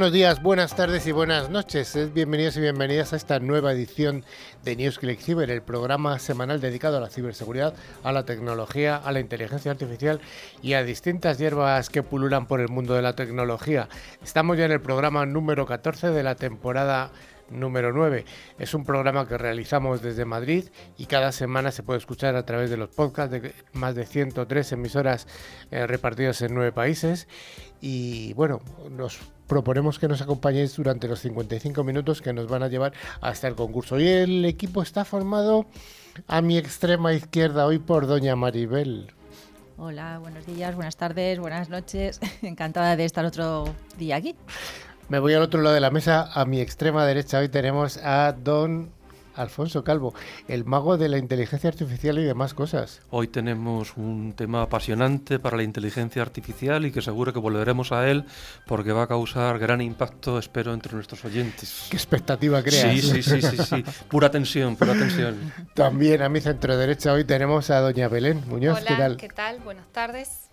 Buenos días, buenas tardes y buenas noches. Bienvenidos y bienvenidas a esta nueva edición de News Click Cyber, el programa semanal dedicado a la ciberseguridad, a la tecnología, a la inteligencia artificial y a distintas hierbas que pululan por el mundo de la tecnología. Estamos ya en el programa número 14 de la temporada número 9. Es un programa que realizamos desde Madrid y cada semana se puede escuchar a través de los podcasts de más de 103 emisoras eh, repartidas en nueve países. Y bueno, nos proponemos que nos acompañéis durante los 55 minutos que nos van a llevar hasta el concurso. Y el equipo está formado a mi extrema izquierda hoy por doña Maribel. Hola, buenos días, buenas tardes, buenas noches. Encantada de estar otro día aquí. Me voy al otro lado de la mesa, a mi extrema derecha. Hoy tenemos a don Alfonso Calvo, el mago de la inteligencia artificial y demás cosas. Hoy tenemos un tema apasionante para la inteligencia artificial y que seguro que volveremos a él porque va a causar gran impacto, espero, entre nuestros oyentes. ¿Qué expectativa creas? Sí, sí, sí, sí, sí. Pura tensión, pura tensión. También a mi centro derecha hoy tenemos a doña Belén Muñoz. Hola, ¿qué tal? ¿qué tal? Buenas tardes.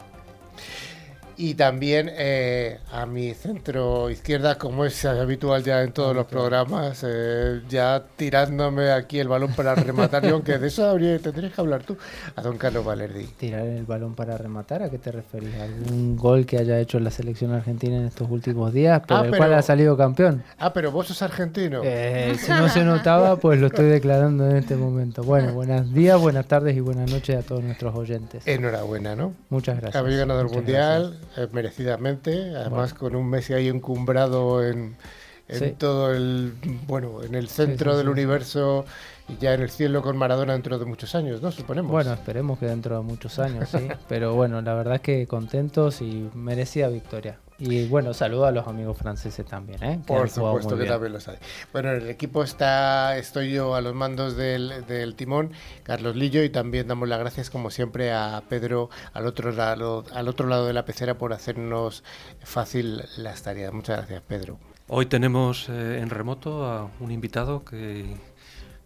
Y también eh, a mi centro izquierda, como es habitual ya en todos los programas, eh, ya tirándome aquí el balón para rematar, y aunque de eso habría, tendrías que hablar tú, a don Carlos Valerdi. ¿Tirar el balón para rematar? ¿A qué te referís? ¿Algún gol que haya hecho la selección argentina en estos últimos días, por Ah, el pero- cual ha salido campeón? Ah, pero vos sos argentino. Eh, si no se notaba, pues lo estoy declarando en este momento. Bueno, buenos días, buenas tardes y buenas noches a todos nuestros oyentes. Enhorabuena, ¿no? Muchas gracias. Habéis ganado el Mundial, eh, merecidamente, además con un Messi ahí encumbrado en, en Sí. todo el, bueno, en el centro sí, del sí, universo y ya en el cielo con Maradona dentro de muchos años, ¿no? Suponemos. Bueno, esperemos que dentro de muchos años, sí. Pero bueno, la verdad es que contentos y merecida victoria. Y bueno, saludo a los amigos franceses también, ¿eh? Que Por supuesto que también lo sabe. Bueno, en el equipo está, estoy yo a los mandos del, del timón, Carlos Lillo, y también damos las gracias como siempre a Pedro al otro lado, al otro lado de la pecera por hacernos fácil las tareas. Muchas gracias, Pedro. Hoy tenemos eh, en remoto a un invitado que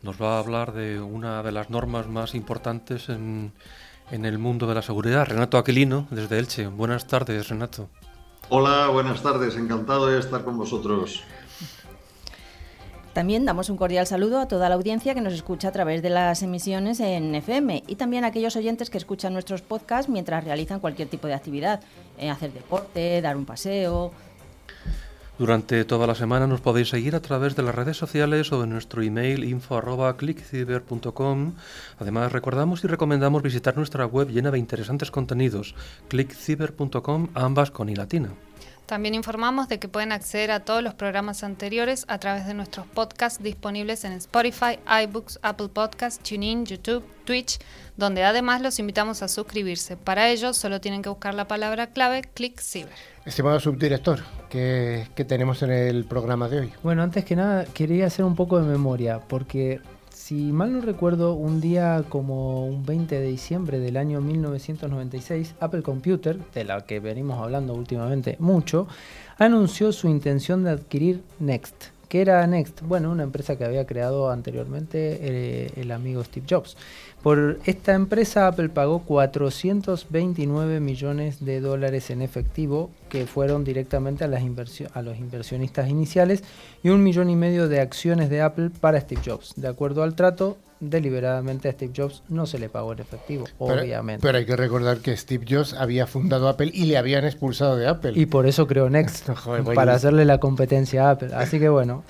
nos va a hablar de una de las normas más importantes en, en el mundo de la seguridad, Renato Aquilino, desde Elche. Buenas tardes, Renato. Hola, buenas tardes, encantado de estar con vosotros. También damos un cordial saludo a toda la audiencia que nos escucha a través de las emisiones en FM y también a aquellos oyentes que escuchan nuestros podcasts mientras realizan cualquier tipo de actividad, eh, hacer deporte, dar un paseo. Durante toda la semana nos podéis seguir a través de las redes sociales o de nuestro email info@clickciber.com. Además, recordamos y recomendamos visitar nuestra web llena de interesantes contenidos, clickciber.com, ambas con i latina. También informamos de que pueden acceder a todos los programas anteriores a través de nuestros podcasts disponibles en Spotify, iBooks, Apple Podcasts, TuneIn, YouTube, Twitch, donde además los invitamos a suscribirse. Para ello solo tienen que buscar la palabra clave Click Cyber. Estimado subdirector, ¿qué, qué tenemos en el programa de hoy? Bueno, antes que nada, quería hacer un poco de memoria, porque si mal no recuerdo, un día como un 20 de diciembre del año 1996, Apple Computer, de la que venimos hablando últimamente mucho, anunció su intención de adquirir Next. ¿Qué era Next? Bueno, una empresa que había creado anteriormente eh, el amigo Steve Jobs. Por esta empresa Apple pagó 429 millones de dólares en efectivo que fueron directamente a, las a los inversionistas iniciales y un millón y medio de acciones de Apple para Steve Jobs. De acuerdo al trato, deliberadamente a Steve Jobs no se le pagó en efectivo, Pero- obviamente. Pero, hay que recordar que Steve Jobs había fundado Apple y le habían expulsado de Apple. Y por eso creó Next, Joder, para hacerle la competencia a Apple. Así que bueno.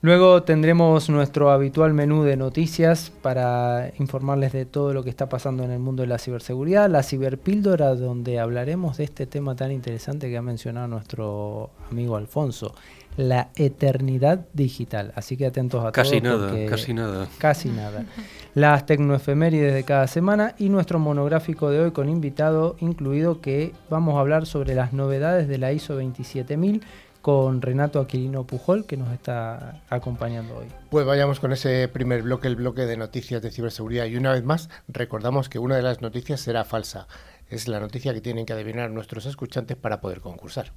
Luego tendremos nuestro habitual menú de noticias para informarles de todo lo que está pasando en el mundo de la ciberseguridad, la ciberpíldora donde hablaremos de este tema tan interesante que ha mencionado nuestro amigo Alfonso, la eternidad digital. Así que atentos a Casi todo nada, casi nada. Casi nada. Las tecnoefemérides de cada semana y nuestro monográfico de hoy con invitado incluido que vamos a hablar sobre las novedades de la ISO 27000 con Renato Aquilino Pujol que nos está acompañando hoy. Pues vayamos con ese primer bloque, el bloque de noticias de ciberseguridad. Y una vez más, recordamos que una de las noticias será falsa. Es la noticia que tienen que adivinar nuestros escuchantes para poder concursar.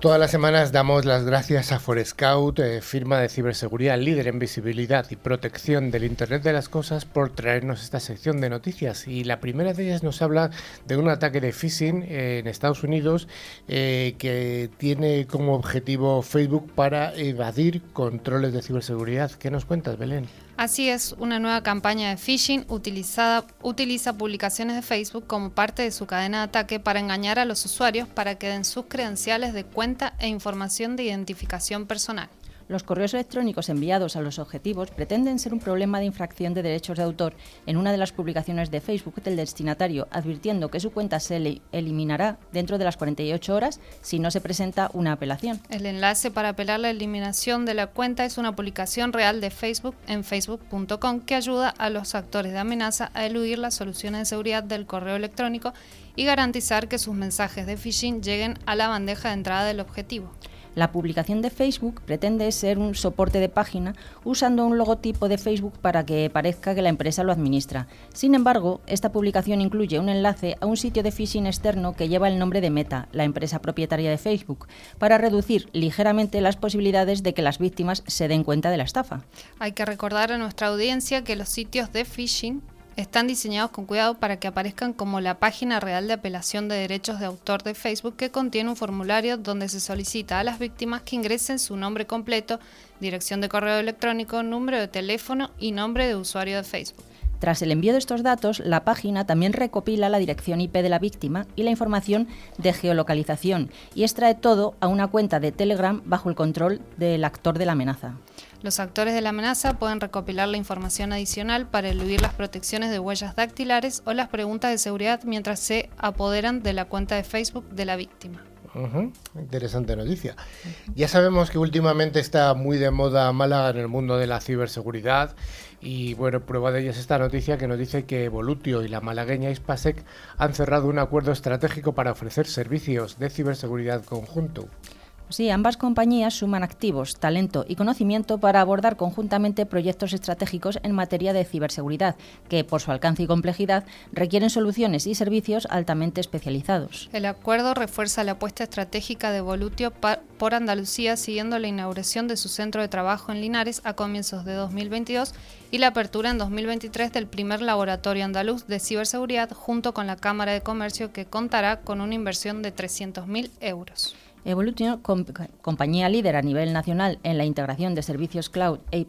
Todas las semanas damos las gracias a Forescout, eh, firma de ciberseguridad líder en visibilidad y protección del Internet de las Cosas, por traernos esta sección de noticias. Y la primera de ellas nos habla de un ataque de phishing en Estados Unidos eh, que tiene como objetivo Facebook para evadir controles de ciberseguridad. ¿Qué nos cuentas, Belén? Así es, una nueva campaña de phishing utilizada, utiliza publicaciones de Facebook como parte de su cadena de ataque para engañar a los usuarios para que den sus credenciales de cuenta e información de identificación personal. Los correos electrónicos enviados a los objetivos pretenden ser un problema de infracción de derechos de autor en una de las publicaciones de Facebook del destinatario, advirtiendo que su cuenta se eliminará dentro de las 48 horas si no se presenta una apelación. El enlace para apelar la eliminación de la cuenta es una publicación real de Facebook en facebook.com que ayuda a los actores de amenaza a eludir las soluciones de seguridad del correo electrónico y garantizar que sus mensajes de phishing lleguen a la bandeja de entrada del objetivo. La publicación de Facebook pretende ser un soporte de página usando un logotipo de Facebook para que parezca que la empresa lo administra. Sin embargo, esta publicación incluye un enlace a un sitio de phishing externo que lleva el nombre de Meta, la empresa propietaria de Facebook, para reducir ligeramente las posibilidades de que las víctimas se den cuenta de la estafa. Hay que recordar a nuestra audiencia que los sitios de phishing están diseñados con cuidado para que aparezcan como la página real de apelación de derechos de autor de Facebook que contiene un formulario donde se solicita a las víctimas que ingresen su nombre completo, dirección de correo electrónico, número de teléfono y nombre de usuario de Facebook. Tras el envío de estos datos, la página también recopila la dirección IP de la víctima y la información de geolocalización y extrae todo a una cuenta de Telegram bajo el control del actor de la amenaza. Los actores de la amenaza pueden recopilar la información adicional para eludir las protecciones de huellas dactilares o las preguntas de seguridad mientras se apoderan de la cuenta de Facebook de la víctima. Interesante noticia. Ya sabemos que últimamente está muy de moda Málaga en el mundo de la ciberseguridad y bueno, prueba de ello es esta noticia que nos dice que Volutio y la malagueña Ispasec han cerrado un acuerdo estratégico para ofrecer servicios de ciberseguridad conjunto. Sí, ambas compañías suman activos, talento y conocimiento para abordar conjuntamente proyectos estratégicos en materia de ciberseguridad, que por su alcance y complejidad requieren soluciones y servicios altamente especializados. El acuerdo refuerza la apuesta estratégica de Volutio por Andalucía, siguiendo la inauguración de su centro de trabajo en Linares a comienzos de 2022 y la apertura en 2023 del primer laboratorio andaluz de ciberseguridad junto con la Cámara de Comercio que contará con una inversión de 300.000 euros. Evolution, compañía líder a nivel nacional en la integración de servicios cloud e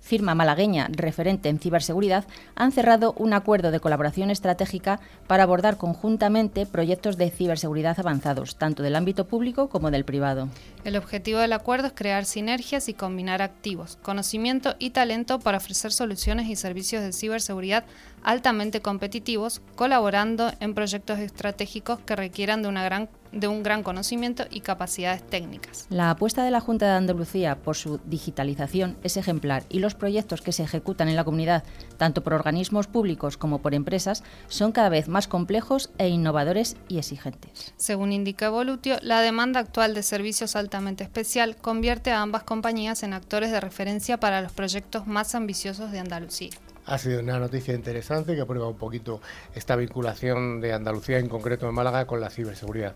firma malagueña referente en ciberseguridad, han cerrado un acuerdo de colaboración estratégica para abordar conjuntamente proyectos de ciberseguridad avanzados, tanto del ámbito público como del privado. El objetivo del acuerdo es crear sinergias y combinar activos, conocimiento y talento para ofrecer soluciones y servicios de ciberseguridad altamente competitivos, colaborando en proyectos estratégicos que requieran de, una gran, de un gran conocimiento y capacidades técnicas. La apuesta de la Junta de Andalucía por su digitalización es ejemplar y los proyectos que se ejecutan en la comunidad, tanto por organismos públicos como por empresas, son cada vez más complejos e innovadores y exigentes. Según indica Evolutio, la demanda actual de servicios altamente especial convierte a ambas compañías en actores de referencia para los proyectos más ambiciosos de Andalucía. Ha sido una noticia interesante que aprueba un poquito esta vinculación de Andalucía, en concreto de Málaga, con la ciberseguridad.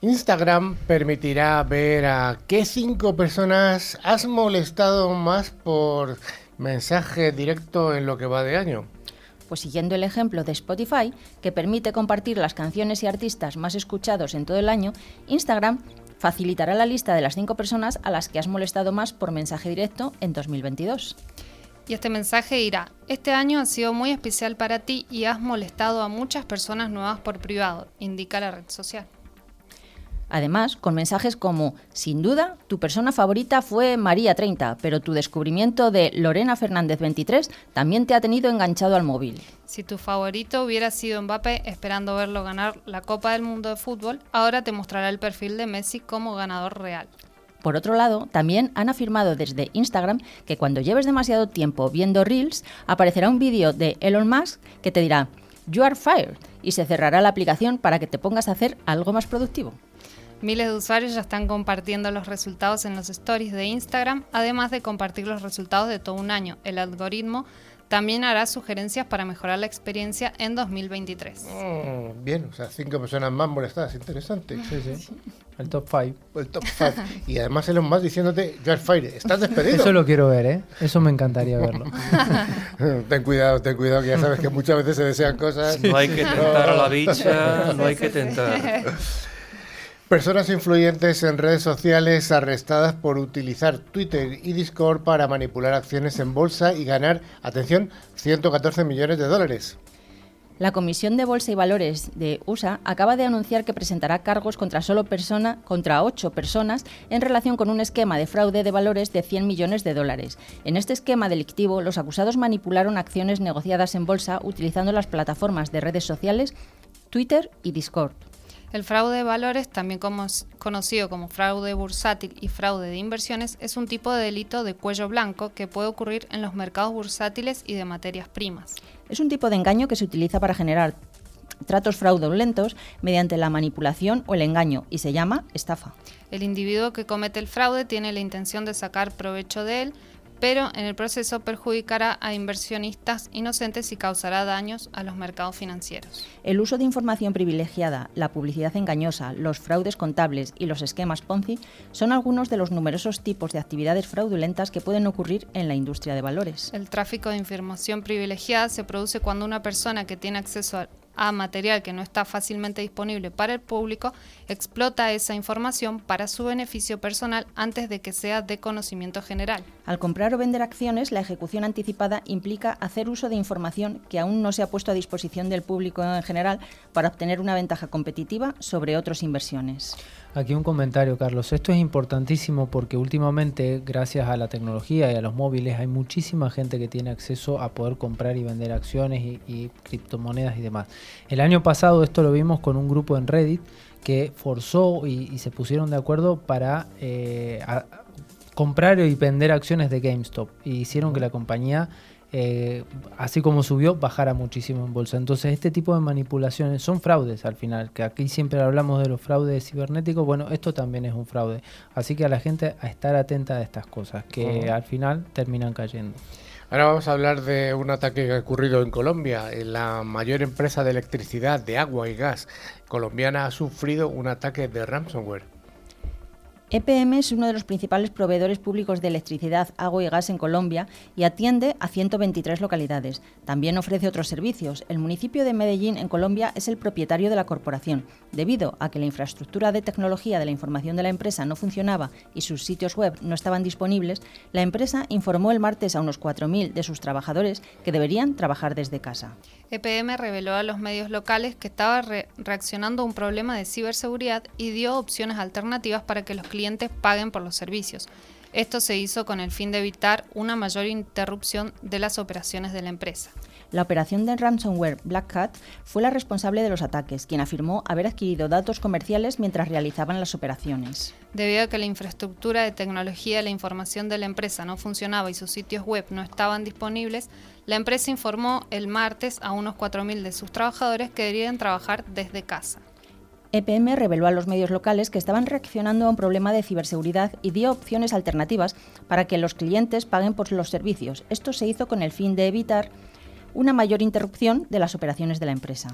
Instagram permitirá ver a qué cinco personas has molestado más por mensaje directo en lo que va de año. Pues siguiendo el ejemplo de Spotify, que permite compartir las canciones y artistas más escuchados en todo el año, Instagram facilitará la lista de las cinco personas a las que has molestado más por mensaje directo en 2022. Y este mensaje irá, este año ha sido muy especial para ti y has molestado a muchas personas nuevas por privado, indica la red social. Además, con mensajes como, sin duda, tu persona favorita fue María 30, pero tu descubrimiento de Lorena Fernández 23 también te ha tenido enganchado al móvil. Si tu favorito hubiera sido Mbappé esperando verlo ganar la Copa del Mundo de Fútbol, ahora te mostrará el perfil de Messi como ganador real. Por otro lado, también han afirmado desde Instagram que cuando lleves demasiado tiempo viendo Reels, aparecerá un vídeo de Elon Musk que te dirá You are fired y se cerrará la aplicación para que te pongas a hacer algo más productivo. Miles de usuarios ya están compartiendo los resultados en los stories de Instagram, además de compartir los resultados de todo un año. El algoritmo también hará sugerencias para mejorar la experiencia en 2023. Mm, bien, o sea, cinco personas más molestadas, interesante. Sí, sí. El top 5. El top 5. y además Elon Musk diciéndote, George Fire, estás despedido. Eso lo quiero ver, ¿eh? Eso me encantaría verlo. ten cuidado, ten cuidado, que ya sabes que muchas veces se desean cosas. No hay que tentar a la bicha, no hay que tentar. Personas influyentes en redes sociales arrestadas por utilizar Twitter y Discord para manipular acciones en bolsa y ganar, atención, 114 millones de dólares. La Comisión de Bolsa y Valores de USA acaba de anunciar que presentará cargos contra solo persona, contra ocho personas en relación con un esquema de fraude de valores de 100 millones de dólares. En este esquema delictivo, los acusados manipularon acciones negociadas en bolsa utilizando las plataformas de redes sociales Twitter y Discord. El fraude de valores, también conocido como fraude bursátil y fraude de inversiones, es un tipo de delito de cuello blanco que puede ocurrir en los mercados bursátiles y de materias primas. Es un tipo de engaño que se utiliza para generar tratos fraudulentos mediante la manipulación o el engaño y se llama estafa. El individuo que comete el fraude tiene la intención de sacar provecho de él, pero en el proceso perjudicará a inversionistas inocentes y causará daños a los mercados financieros. El uso de información privilegiada, la publicidad engañosa, los fraudes contables y los esquemas Ponzi son algunos de los numerosos tipos de actividades fraudulentas que pueden ocurrir en la industria de valores. El tráfico de información privilegiada se produce cuando una persona que tiene acceso a a material que no está fácilmente disponible para el público, explota esa información para su beneficio personal antes de que sea de conocimiento general. Al comprar o vender acciones, la ejecución anticipada implica hacer uso de información que aún no se ha puesto a disposición del público en general para obtener una ventaja competitiva sobre otras inversiones. Aquí un comentario, Carlos. Esto es importantísimo porque últimamente, gracias a la tecnología y a los móviles, hay muchísima gente que tiene acceso a poder comprar y vender acciones y, criptomonedas y demás. El año pasado esto lo vimos con un grupo en Reddit que forzó y, se pusieron de acuerdo para eh, comprar y vender acciones de GameStop y hicieron que la compañía eh, así como subió, bajara muchísimo en bolsa. Entonces, este tipo de manipulaciones son fraudes al final, que aquí siempre hablamos de los fraudes cibernéticos, bueno, esto también es un fraude. Así que a la gente a estar atenta a estas cosas, que al final terminan cayendo. Ahora vamos a hablar de un ataque que ha ocurrido en Colombia. La mayor empresa de electricidad, de agua y gas colombiana ha sufrido un ataque de ransomware. EPM es uno de los principales proveedores públicos de electricidad, agua y gas en Colombia y atiende a 123 localidades. También ofrece otros servicios. El municipio de Medellín, en Colombia, es el propietario de la corporación. Debido a que la infraestructura de tecnología de la información de la empresa no funcionaba y sus sitios web no estaban disponibles, la empresa informó el martes a unos 4.000 de sus trabajadores que deberían trabajar desde casa. EPM reveló a los medios locales que estaba reaccionando a un problema de ciberseguridad y dio opciones alternativas para que los clientes paguen por los servicios. Esto se hizo con el fin de evitar una mayor interrupción de las operaciones de la empresa. La operación de ransomware Black Cat fue la responsable de los ataques, quien afirmó haber adquirido datos comerciales mientras realizaban las operaciones. Debido a que la infraestructura de tecnología de la información de la empresa no funcionaba y sus sitios web no estaban disponibles, la empresa informó el martes a unos 4.000 de sus trabajadores que deberían trabajar desde casa. EPM reveló a los medios locales que estaban reaccionando a un problema de ciberseguridad y dio opciones alternativas para que los clientes paguen por los servicios. Esto se hizo con el fin de evitar una mayor interrupción de las operaciones de la empresa.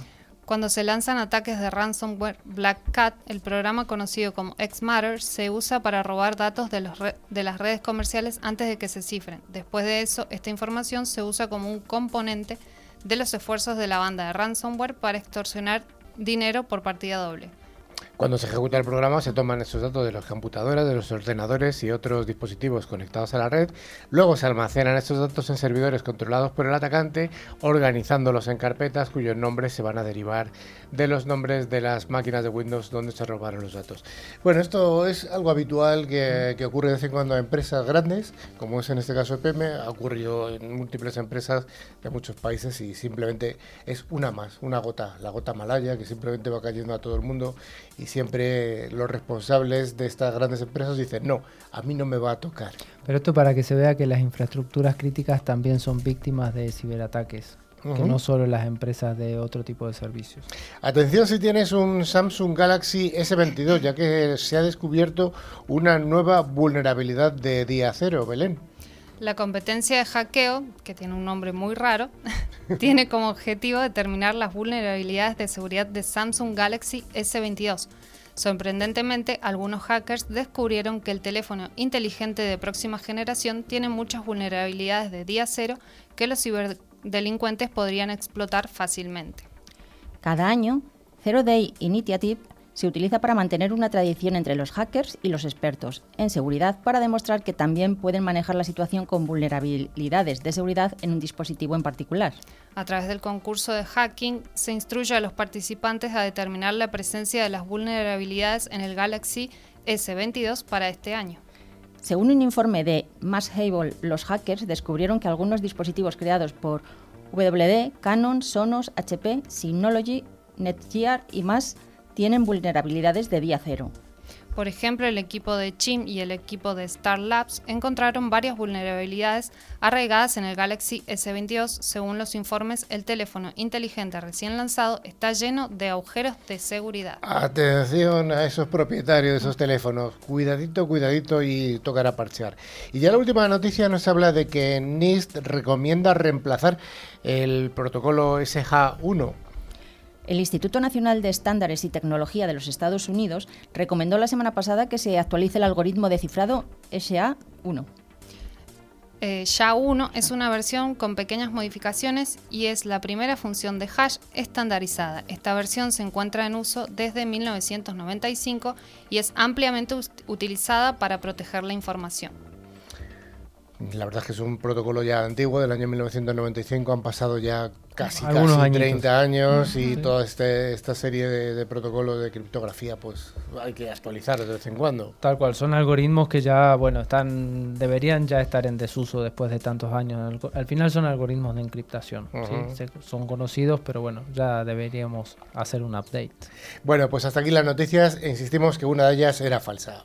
Cuando se lanzan ataques de ransomware Black Cat, el programa conocido como Xmatter se usa para robar datos de, de las redes comerciales antes de que se cifren. Después de eso, esta información se usa como un componente de los esfuerzos de la banda de ransomware para extorsionar dinero por partida doble. Cuando se ejecuta el programa se toman esos datos de las computadoras, de los ordenadores y otros dispositivos conectados a la red. Luego se almacenan estos datos en servidores controlados por el atacante, organizándolos en carpetas cuyos nombres se van a derivar de los nombres de las máquinas de Windows donde se robaron los datos. Bueno, esto es algo habitual que, ocurre de vez en cuando a empresas grandes, como es en este caso EPM, ha ocurrido en múltiples empresas de muchos países y simplemente es una más, una gota, la gota malaya que simplemente va cayendo a todo el mundo y siempre los responsables de estas grandes empresas dicen, no, a mí no me va a tocar. Pero esto para que se vea que las infraestructuras críticas también son víctimas de ciberataques. que no solo las empresas de otro tipo de servicios. Atención si tienes un Samsung Galaxy S22, ya que se ha descubierto una nueva vulnerabilidad de día cero, Belén. La competencia de hackeo, que tiene un nombre muy raro, tiene como objetivo determinar las vulnerabilidades de seguridad de Samsung Galaxy S22. Sorprendentemente, algunos hackers descubrieron que el teléfono inteligente de próxima generación tiene muchas vulnerabilidades de día cero que los ciberdelincuentes podrían explotar fácilmente. Cada año, Zero Day Initiative se utiliza para mantener una tradición entre los hackers y los expertos en seguridad para demostrar que también pueden manejar la situación con vulnerabilidades de seguridad en un dispositivo en particular. A través del concurso de hacking se instruye a los participantes a determinar la presencia de las vulnerabilidades en el Galaxy S22 para este año. Según un informe de Mashable, los hackers descubrieron que algunos dispositivos creados por WD, Canon, Sonos, HP, Synology, Netgear y más tienen vulnerabilidades de día cero. Por ejemplo, el equipo de Chim y el equipo de Star Labs encontraron varias vulnerabilidades arraigadas en el Galaxy S22. Según los informes, el teléfono inteligente recién lanzado está lleno de agujeros de seguridad. Atención a esos propietarios de esos teléfonos. Cuidadito, cuidadito y tocará parchear. Y ya la última noticia nos habla de que NIST recomienda reemplazar el protocolo SH1 el Instituto Nacional de Estándares y Tecnología de los Estados Unidos recomendó la semana pasada que se actualice el algoritmo de cifrado SHA-1. Eh, SHA-1 es una versión con pequeñas modificaciones y es la primera función de hash estandarizada. Esta versión se encuentra en uso desde 1995 y es ampliamente utilizada para proteger la información. La verdad es que es un protocolo ya antiguo, del año 1995, han pasado ya casi, casi 30 años y toda este, esta serie de, protocolos de criptografía pues hay que actualizar de vez en cuando. Tal cual, son algoritmos que ya, bueno, están deberían ya estar en desuso después de tantos años. Al, final son algoritmos de encriptación, son conocidos, pero bueno, ya deberíamos hacer un update. Bueno, pues hasta aquí las noticias, insistimos que una de ellas era falsa.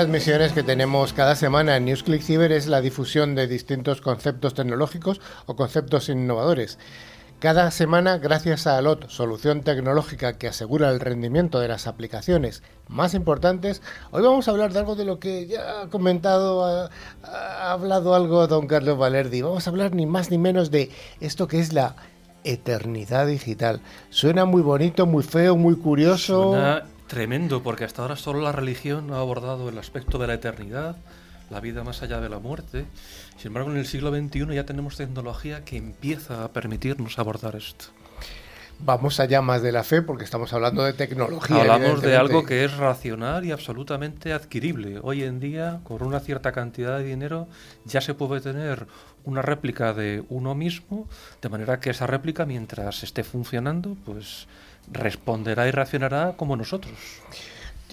Las misiones que tenemos cada semana en NewsClick Cyber es la difusión de distintos conceptos tecnológicos o conceptos innovadores. Cada semana, gracias a ALOT, solución tecnológica que asegura el rendimiento de las aplicaciones más importantes, hoy vamos a hablar de algo de lo que ya ha comentado, ha, ha hablado algo don Carlos Valerdi. Vamos a hablar ni más ni menos de esto que es la eternidad digital. Suena muy bonito, muy feo, muy curioso. Tremendo, porque hasta ahora solo la religión ha abordado el aspecto de la eternidad, la vida más allá de la muerte. Sin embargo, en el siglo XXI ya tenemos tecnología que empieza a permitirnos abordar esto. Vamos allá más de la fe porque estamos hablando de tecnología. Hablamos de algo que es racional y absolutamente adquirible. Hoy en día, con una cierta cantidad de dinero, ya se puede tener una réplica de uno mismo, de manera que esa réplica, mientras esté funcionando, pues responderá y reaccionará como nosotros.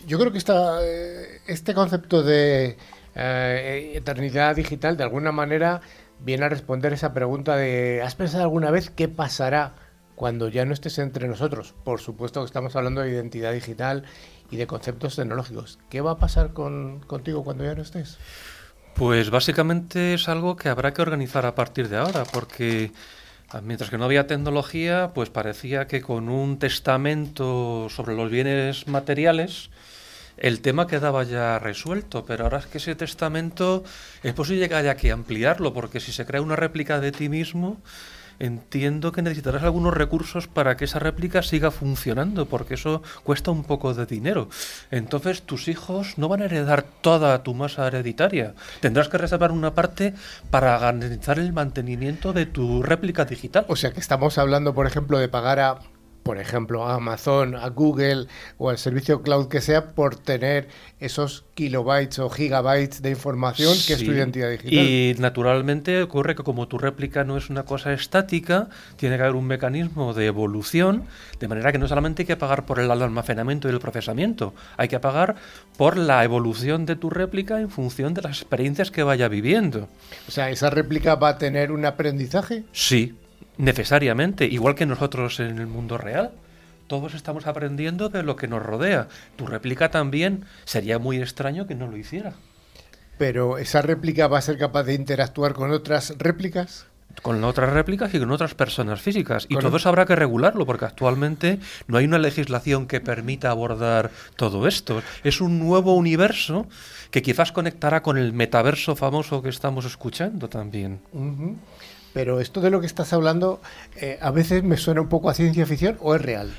Yo creo que esta, eh, este concepto de eh, eternidad digital de alguna manera viene a responder esa pregunta de ¿has pensado alguna vez qué pasará cuando ya no estés entre nosotros? Por supuesto que estamos hablando de identidad digital y de conceptos tecnológicos. ¿Qué va a pasar con, contigo cuando ya no estés? Pues básicamente es algo que habrá que organizar a partir de ahora, porque Ah, mientras que no había tecnología, pues parecía que con un testamento sobre los bienes materiales el tema quedaba ya resuelto, pero ahora es que ese testamento es posible que haya que ampliarlo, porque si se crea una réplica de ti mismo, entiendo que necesitarás algunos recursos para que esa réplica siga funcionando, porque eso cuesta un poco de dinero. Entonces tus hijos no van a heredar toda tu masa hereditaria. Tendrás que reservar una parte para garantizar el mantenimiento de tu réplica digital. O sea que estamos hablando, por ejemplo, de pagar a por ejemplo, a Amazon, a Google o al servicio cloud que sea por tener esos kilobytes o gigabytes de información que es tu identidad digital. Y naturalmente ocurre que como tu réplica no es una cosa estática, tiene que haber un mecanismo de evolución, de manera que no solamente hay que pagar por el almacenamiento y el procesamiento, hay que pagar por la evolución de tu réplica en función de las experiencias que vaya viviendo. O sea, ¿esa réplica va a tener un aprendizaje? Sí, necesariamente, igual que nosotros en el mundo real. Todos estamos aprendiendo de lo que nos rodea. Tu réplica también sería muy extraño que no lo hiciera. Pero esa réplica va a ser capaz de interactuar con otras réplicas con otras réplicas y con otras personas físicas. Y todo eso habrá que regularlo, porque actualmente no hay una legislación que permita abordar todo esto. Es un nuevo universo que quizás conectará con el metaverso famoso que estamos escuchando también. Pero esto de lo que estás hablando eh, a veces me suena un poco a ciencia ficción o es real.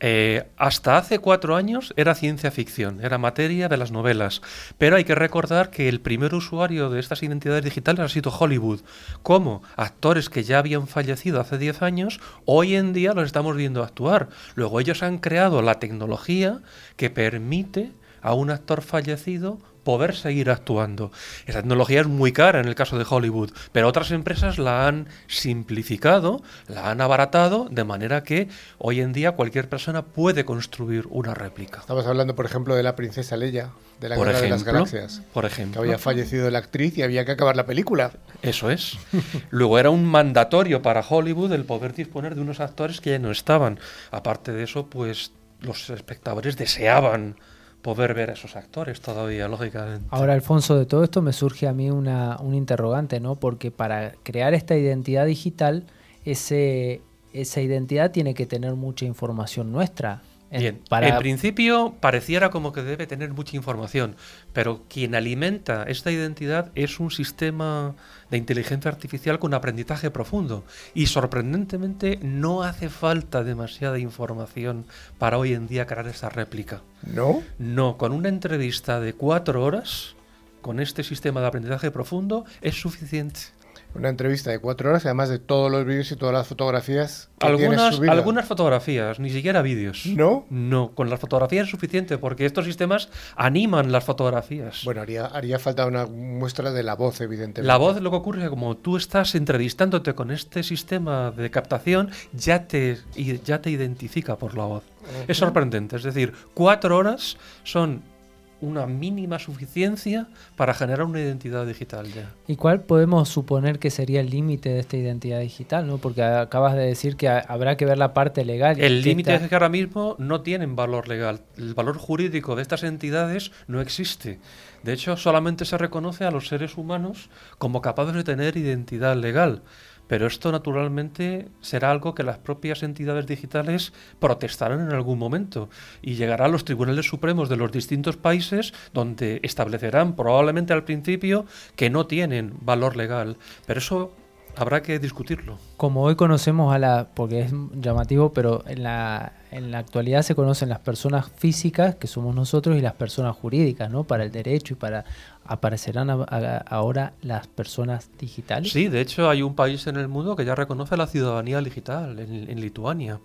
Eh, hasta hace cuatro años era ciencia ficción, era materia de las novelas, pero hay que recordar que el primer usuario de estas identidades digitales ha sido Hollywood. Como actores que ya habían fallecido hace diez años, hoy en día los estamos viendo actuar. Luego ellos han creado la tecnología que permite a un actor fallecido poder seguir actuando. Esa tecnología es muy cara en el caso de Hollywood, pero otras empresas la han simplificado, la han abaratado, de manera que hoy en día cualquier persona puede construir una réplica. Estamos hablando, por ejemplo, de la princesa Leia, de la Guerra de las Galaxias. Por ejemplo. Que había fallecido la actriz y había que acabar la película. Eso es. Luego era un mandatorio para Hollywood el poder disponer de unos actores que ya no estaban. Aparte de eso, pues los espectadores deseaban poder ver esos actores todavía, lógicamente. Ahora, Alfonso, de todo esto me surge a mí una, un interrogante, ¿no? Porque para crear esta identidad digital, ese, esa identidad tiene que tener mucha información nuestra. Bien, en principio pareciera como que debe tener mucha información, pero quien alimenta esta identidad es un sistema de inteligencia artificial con aprendizaje profundo. Y sorprendentemente no hace falta demasiada información para hoy en día crear esta réplica. ¿No? No, con una entrevista de cuatro horas, con este sistema de aprendizaje profundo, es suficiente una entrevista de cuatro horas, además de todos los vídeos y todas las fotografías. Que algunas, algunas fotografías, ni siquiera vídeos. ¿No? No, con las fotografías es suficiente porque estos sistemas animan las fotografías. Bueno, haría, haría falta una muestra de la voz, evidentemente. La voz, lo que ocurre es que como tú estás entrevistándote con este sistema de captación, ya te, ya te identifica por la voz. Es sorprendente, es decir, cuatro horas son una mínima suficiencia para generar una identidad digital ya. ¿Y cuál podemos suponer que sería el límite de esta identidad digital? ¿no? Porque acabas de decir que habrá que ver la parte legal. El límite es que ahora mismo no tienen valor legal. El valor jurídico de estas entidades no existe. De hecho, solamente se reconoce a los seres humanos como capaces de tener identidad legal. Pero esto naturalmente será algo que las propias entidades digitales protestarán en algún momento y llegará a los tribunales supremos de los distintos países donde establecerán probablemente al principio que no tienen valor legal. Pero eso habrá que discutirlo. Como hoy conocemos a la, porque es llamativo, pero en la, en la actualidad se conocen las personas físicas, que somos nosotros, y las personas jurídicas, ¿no? Para el derecho y para ¿Aparecerán ahora las personas digitales? Sí, de hecho hay un país en el mundo que ya reconoce la ciudadanía digital, en, Lituania.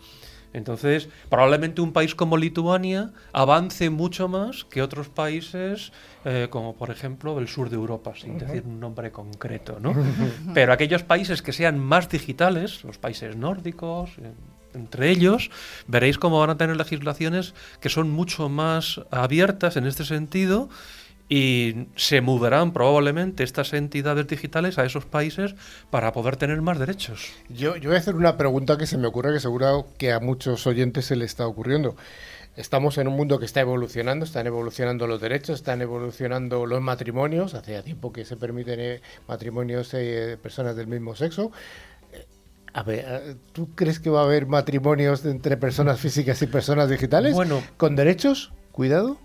Entonces, probablemente un país como Lituania avance mucho más que otros países, eh, como por ejemplo el sur de Europa, sin decir un nombre concreto, ¿no? Pero aquellos países que sean más digitales, los países nórdicos, eh, entre ellos, veréis cómo van a tener legislaciones que son mucho más abiertas en este sentido y se mudarán probablemente estas entidades digitales a esos países para poder tener más derechos. Yo, yo voy a hacer una pregunta que se me ocurre que seguro que a muchos oyentes se le está ocurriendo. Estamos en un mundo que está evolucionando, están evolucionando los derechos, están evolucionando los matrimonios, hace tiempo que se permiten eh, matrimonios de personas del mismo sexo. Eh, a ver, eh, ¿tú crees que va a haber matrimonios entre personas físicas y personas digitales? Bueno, ¿Con derechos? Cuidado.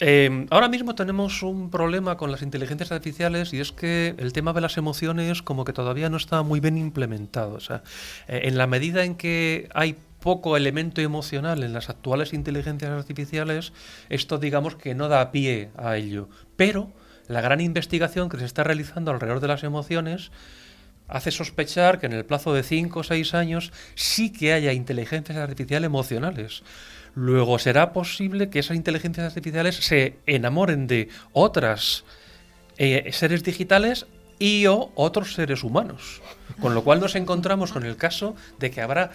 Em, ahora mismo tenemos un problema con las inteligencias artificiales y es que el tema de las emociones como que todavía no está muy bien implementado. O sea, eh, en la medida en que hay poco elemento emocional en las actuales inteligencias artificiales, esto digamos que no da pie a ello. Pero la gran investigación que se está realizando alrededor de las emociones hace sospechar que en el plazo de 5 o 6 años sí que haya inteligencias artificiales emocionales. Luego será posible que esas inteligencias artificiales se enamoren de otras eh, seres digitales y o otros seres humanos. Con lo cual nos encontramos con el caso de que habrá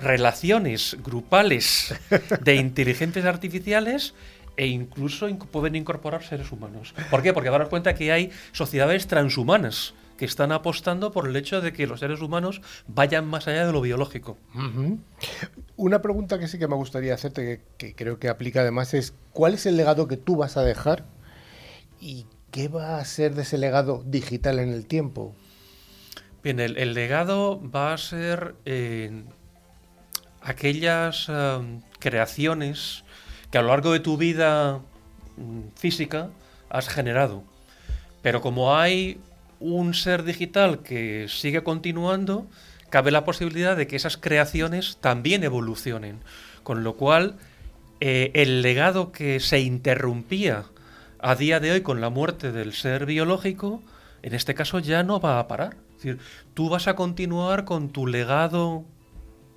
relaciones grupales de inteligencias artificiales e incluso pueden incorporar seres humanos. ¿Por qué? Porque daros cuenta que hay sociedades transhumanas que están apostando por el hecho de que los seres humanos vayan más allá de lo biológico. Una pregunta que sí que me gustaría hacerte, que, creo que aplica además, es ¿cuál es el legado que tú vas a dejar y qué va a ser de ese legado digital en el tiempo? Bien, el, legado va a ser eh, aquellas eh, creaciones que a lo largo de tu vida mm, física has generado. Pero como hay un ser digital que sigue continuando, cabe la posibilidad de que esas creaciones también evolucionen. Con lo cual, eh, el legado que se interrumpía a día de hoy con la muerte del ser biológico, en este caso ya no va a parar. Tú vas a continuar con tu legado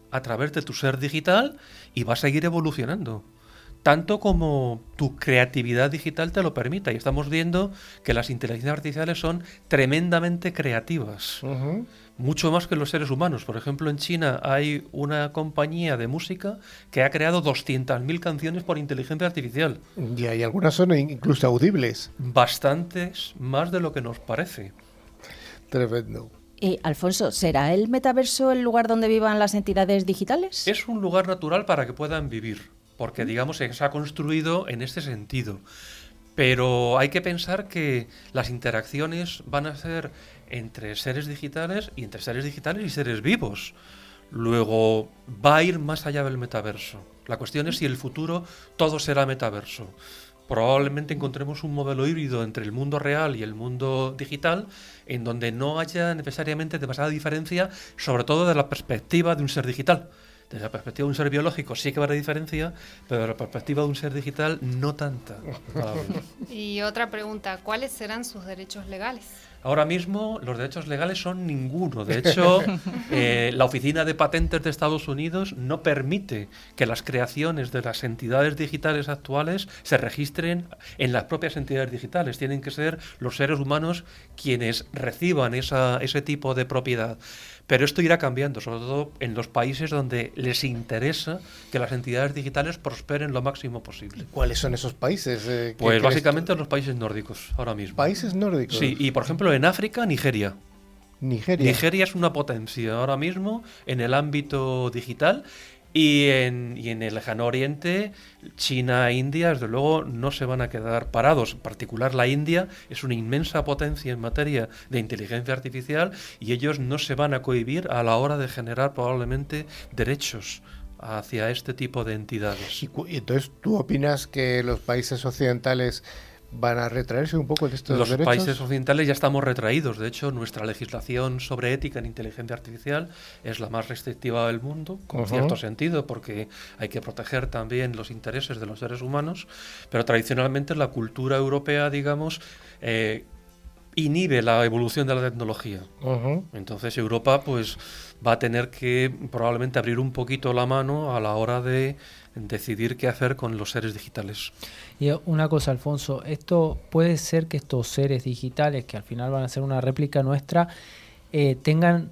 a través de tu ser digital y va a seguir evolucionando tanto como tu creatividad digital te lo permita. Y estamos viendo que las inteligencias artificiales son tremendamente creativas, mucho más que los seres humanos. Por ejemplo, en China hay una compañía de música que ha creado 200.000 canciones por inteligencia artificial. Y hay algunas son incluso audibles. Bastantes más de lo que nos parece. Tremendo. Y Alfonso, ¿será el metaverso el lugar donde vivan las entidades digitales? Es un lugar natural para que puedan vivir porque digamos se ha construido en este sentido. Pero hay que pensar que las interacciones van a ser entre seres digitales y entre seres digitales y seres vivos. Luego va a ir más allá del metaverso. La cuestión es si el futuro todo será metaverso. Probablemente encontremos un modelo híbrido entre el mundo real y el mundo digital en donde no haya necesariamente demasiada diferencia, sobre todo de la perspectiva de un ser digital desde la perspectiva de un ser biológico sí que va a haber diferencia, pero desde la perspectiva de un ser digital no tanta. y otra pregunta, ¿cuáles serán sus derechos legales? Ahora mismo los derechos legales son ninguno. De hecho, eh, la Oficina de Patentes de Estados Unidos no permite que las creaciones de las entidades digitales actuales se registren en las propias entidades digitales. Tienen que ser los seres humanos quienes reciban esa, ese tipo de propiedad. Pero esto irá cambiando, sobre todo en los países donde les interesa que las entidades digitales prosperen lo máximo posible. ¿Cuáles son esos países? Eh, pues básicamente los países nórdicos, ahora mismo. ¿Países nórdicos? Sí, y por ejemplo en África, Nigeria. Nigeria. Nigeria es una potencia ahora mismo en el ámbito digital y en, y en el lejano oriente, China e India, desde luego, no se van a quedar parados. En particular, la India es una inmensa potencia en materia de inteligencia artificial y ellos no se van a cohibir a la hora de generar probablemente derechos hacia este tipo de entidades. entonces, ¿tú opinas que los países occidentales van a retraerse un poco de estos Los países occidentales ya estamos retraídos. De hecho, nuestra legislación sobre ética en inteligencia artificial es la más restrictiva del mundo, con cierto sentido, porque hay que proteger también los intereses de los seres humanos. Pero tradicionalmente la cultura europea, digamos, eh, inhibe la evolución de la tecnología. Entonces Europa, pues, va a tener que probablemente abrir un poquito la mano a la hora de decidir qué hacer con los seres digitales. Y una cosa, Alfonso, esto puede ser que estos seres digitales, que al final van a ser una réplica nuestra, eh, tengan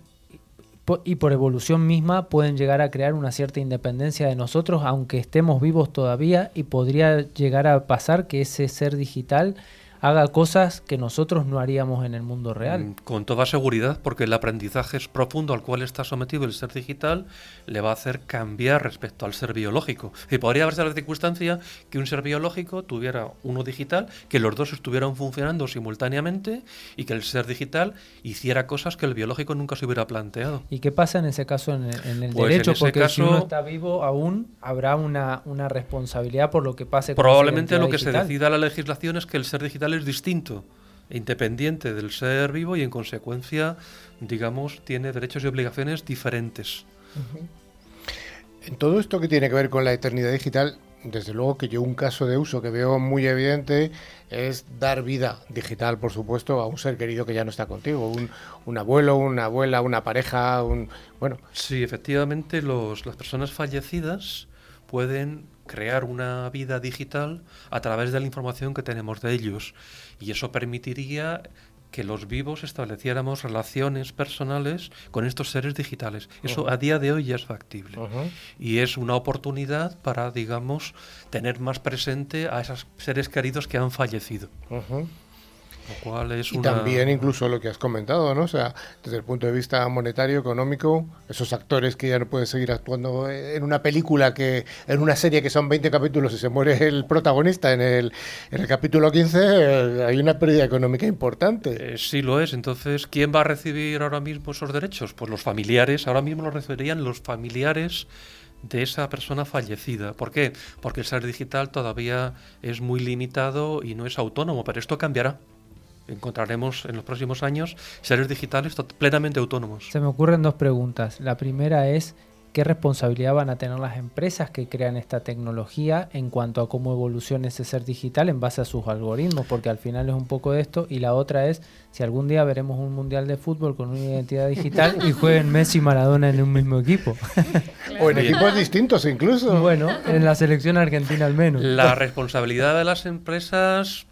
y por evolución misma pueden llegar a crear una cierta independencia de nosotros, aunque estemos vivos todavía, y podría llegar a pasar que ese ser digital haga cosas que nosotros no haríamos en el mundo real. Mm, con toda seguridad, porque el aprendizaje es profundo al cual está sometido el ser digital le va a hacer cambiar respecto al ser biológico. Y podría haberse la circunstancia que un ser biológico tuviera uno digital, que los dos estuvieran funcionando simultáneamente y que el ser digital hiciera cosas que el biológico nunca se hubiera planteado. ¿Y qué pasa en ese caso en el, pues derecho? porque si uno está vivo aún habrá una, una responsabilidad por lo que pase. Probablemente lo que se decida la legislación es que el ser digital es distinto e independiente del ser vivo y en consecuencia, digamos, tiene derechos y obligaciones diferentes. En todo esto que tiene que ver con la eternidad digital, desde luego que yo un caso de uso que veo muy evidente es dar vida digital, por supuesto, a un ser querido que ya no está contigo, un, un abuelo, una abuela, una pareja, un bueno. Sí, efectivamente, los, las personas fallecidas pueden crear una vida digital a través de la información que tenemos de ellos. Y eso permitiría que los vivos estableciéramos relaciones personales con estos seres digitales. Eso a día de hoy ya es factible. Y es una oportunidad para, digamos, tener más presente a esos seres queridos que han fallecido y también incluso lo que has comentado, ¿no? O sea, desde el punto de vista monetario, económico, esos actores que ya no pueden seguir actuando en una película, que en una serie que son 20 capítulos y se muere el protagonista en el, en el capítulo 15, eh, hay una pérdida económica importante. Eh, sí lo es. Entonces, ¿quién va a recibir ahora mismo esos derechos? Pues los familiares. Ahora mismo lo recibirían los familiares de esa persona fallecida. ¿Por qué? Porque el ser digital todavía es muy limitado y no es autónomo, pero esto cambiará encontraremos en los próximos años seres digitales plenamente autónomos. Se me ocurren dos preguntas. La primera es, ¿qué responsabilidad van a tener las empresas que crean esta tecnología en cuanto a cómo evoluciona ese ser digital en base a sus algoritmos? Porque al final es un poco de esto. Y la otra es, si algún día veremos un mundial de fútbol con una identidad digital y jueguen Messi y Maradona en un mismo equipo. o en equipos distintos incluso. Bueno, en la selección argentina al menos. La responsabilidad de las empresas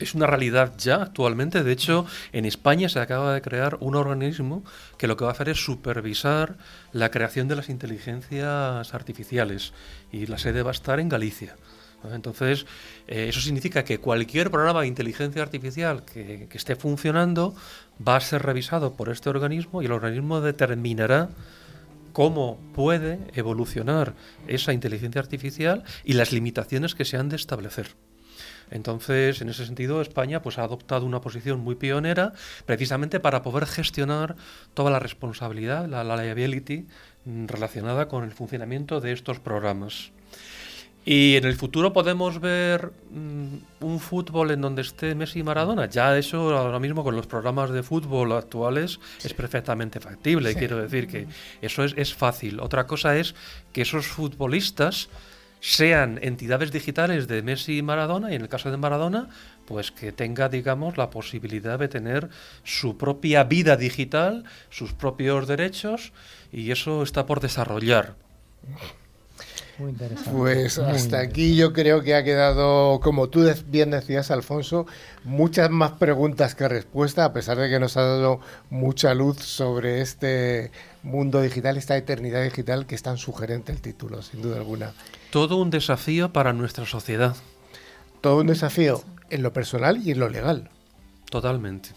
es una realidad ya actualmente. De hecho, en España se acaba de crear un organismo que lo que va a hacer es supervisar la creación de las inteligencias artificiales y la sede va a estar en Galicia. Entonces, eh, eso significa que cualquier programa de inteligencia artificial que, que esté funcionando va a ser revisado por este organismo y el organismo determinará cómo puede evolucionar esa inteligencia artificial y las limitaciones que se han de establecer. Entonces, en ese sentido, España pues, ha adoptado una posición muy pionera precisamente para poder gestionar toda la responsabilidad, la, liability mm, relacionada con el funcionamiento de estos programas. Y en el futuro podemos ver mm, un fútbol en donde esté Messi y Maradona. Ya eso ahora mismo con los programas de fútbol actuales es perfectamente factible. Quiero decir que eso es, es fácil. Otra cosa es que esos futbolistas sean entidades digitales de Messi y Maradona, y en el caso de Maradona, pues que tenga, digamos, la posibilidad de tener su propia vida digital, sus propios derechos, y eso está por desarrollar. Muy interesante. Pues hasta aquí yo creo que ha quedado, como tú bien decías, Alfonso, muchas más preguntas que respuestas, a pesar de que nos ha dado mucha luz sobre este mundo digital, esta eternidad digital que es tan sugerente el título, sin duda alguna. Todo un desafío para nuestra sociedad. Todo un desafío en lo personal y en lo legal. Totalmente.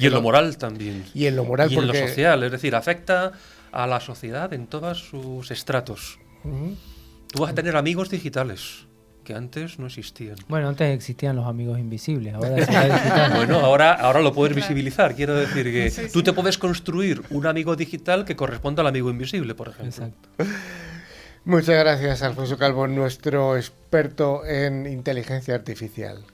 y en lo, moral también. Y en lo moral y en lo social, es decir, afecta a la sociedad en todos sus estratos. Tú vas a tener amigos digitales que antes no existían. Bueno, antes existían los amigos invisibles, ahora Bueno, ahora, ahora lo puedes visibilizar. Quiero decir que tú te puedes construir un amigo digital que corresponda al amigo invisible, por ejemplo. Exacto. Muchas gracias, Alfonso Calvo, nuestro experto en inteligencia artificial.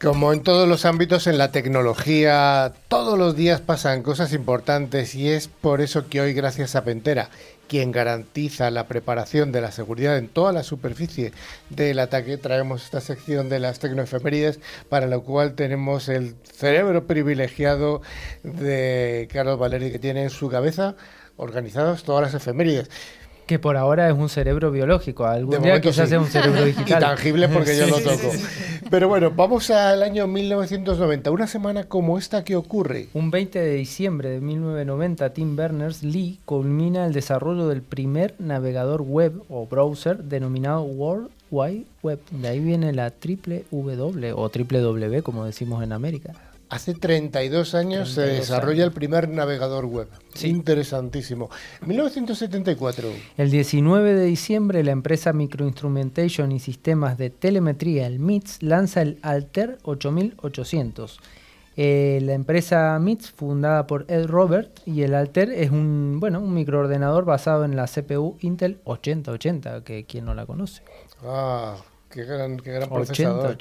Como en todos los ámbitos en la tecnología, todos los días pasan cosas importantes y es por eso que hoy, gracias a Pentera, quien garantiza la preparación de la seguridad en toda la superficie del ataque, traemos esta sección de las tecnoefemérides, para lo cual tenemos el cerebro privilegiado de Carlos Valeri, que tiene en su cabeza organizadas todas las efemérides que por ahora es un cerebro biológico. Algún día quizás sea un cerebro digital. tangible porque yo lo toco. Pero bueno, vamos al año 1990. Una semana como esta, ¿qué ocurre? Un 20 de diciembre de 1990, Tim Berners-Lee culmina el desarrollo del primer navegador web o browser denominado World Wide Web. De ahí viene la triple W o triple W, como decimos en América. Hace 32 años se desarrolla el primer navegador web. Interesantísimo. 1974. El 19 de diciembre la empresa Microinstrumentation y Sistemas de Telemetría, el MITS, lanza el Alter 8800. Eh, la empresa MITS, fundada por Ed Robert, y el Alter es un, bueno, un microordenador basado en la CPU Intel 8080, que quien no la conoce. Ah, Qué gran, qué gran procesador.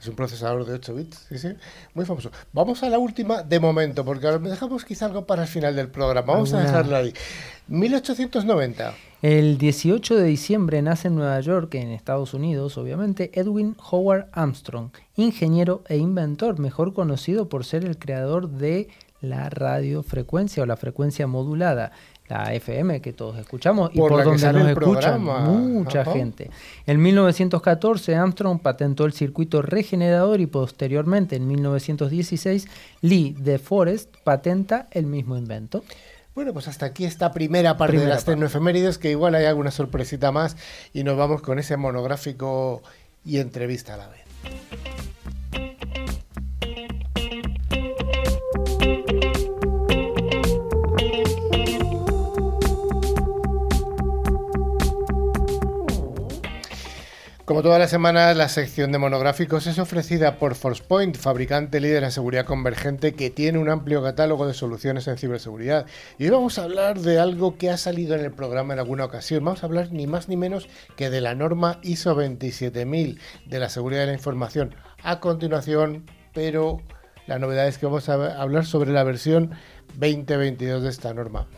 Es un procesador de 8 bits, sí, sí. Muy famoso. Vamos a la última de momento, porque ahora dejamos quizá algo para el final del programa. Vamos a dejarlo ahí. 1890. El 18 de diciembre nace en Nueva York, en Estados Unidos, obviamente, Edwin Howard Armstrong, ingeniero e inventor, mejor conocido por ser el creador de la radiofrecuencia o la frecuencia modulada la FM que todos escuchamos y por, donde nos escucha mucha gente. En 1914 Armstrong patentó el circuito regenerador y posteriormente en 1916 Lee de Forest patenta el mismo invento. Bueno, pues hasta aquí esta primera parte de las tecnoefemérides, que igual hay alguna sorpresita más y nos vamos con ese monográfico y entrevista a la vez. Como todas las semanas, la sección de monográficos es ofrecida por ForcePoint, fabricante líder en seguridad convergente que tiene un amplio catálogo de soluciones en ciberseguridad. Y hoy vamos a hablar de algo que ha salido en el programa en alguna ocasión. Vamos a hablar ni más ni menos que de la norma ISO 27000 de la seguridad de la información. A continuación, pero la novedad es que vamos a hablar sobre la versión 2022 de esta norma.